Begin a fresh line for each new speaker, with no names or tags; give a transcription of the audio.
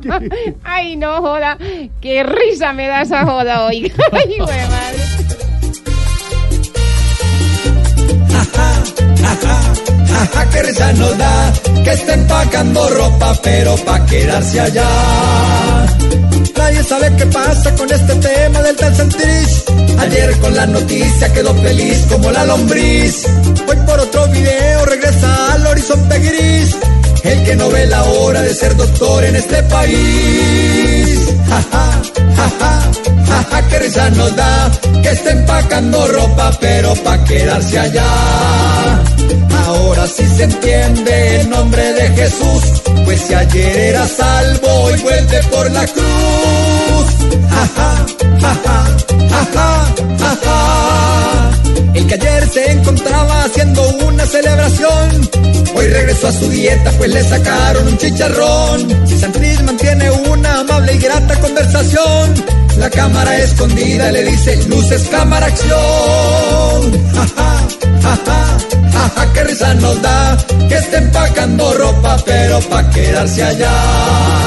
Ay, no joda. Qué risa me da esa joda hoy. Ay, güey, madre.
Jaja, qué risa nos da que esté empacando ropa, pero pa' quedarse allá. Nadie sabe qué pasa con este tema del tal Santrich. Ayer con la noticia quedó feliz como la lombriz. Hoy por otro video regresa al horizonte gris. El que no ve la hora de ser doctor en este país. Jaja, jaja, jaja, qué risa nos da que esté empacando ropa, pero pa' quedarse allá. Ahora sí se entiende el nombre de Jesús, pues si ayer era salvo y vuelve por la cruz. Ja, ja, ja, ja, ja, ja, ja. El que ayer se encontraba haciendo una celebración, a su dieta, pues le sacaron un chicharrón. Santriz mantiene una amable y grata conversación, la cámara escondida le dice luces, cámara, acción. Ja, ja, ja, ja, qué risa nos da que esté empacando ropa, pero pa' quedarse allá.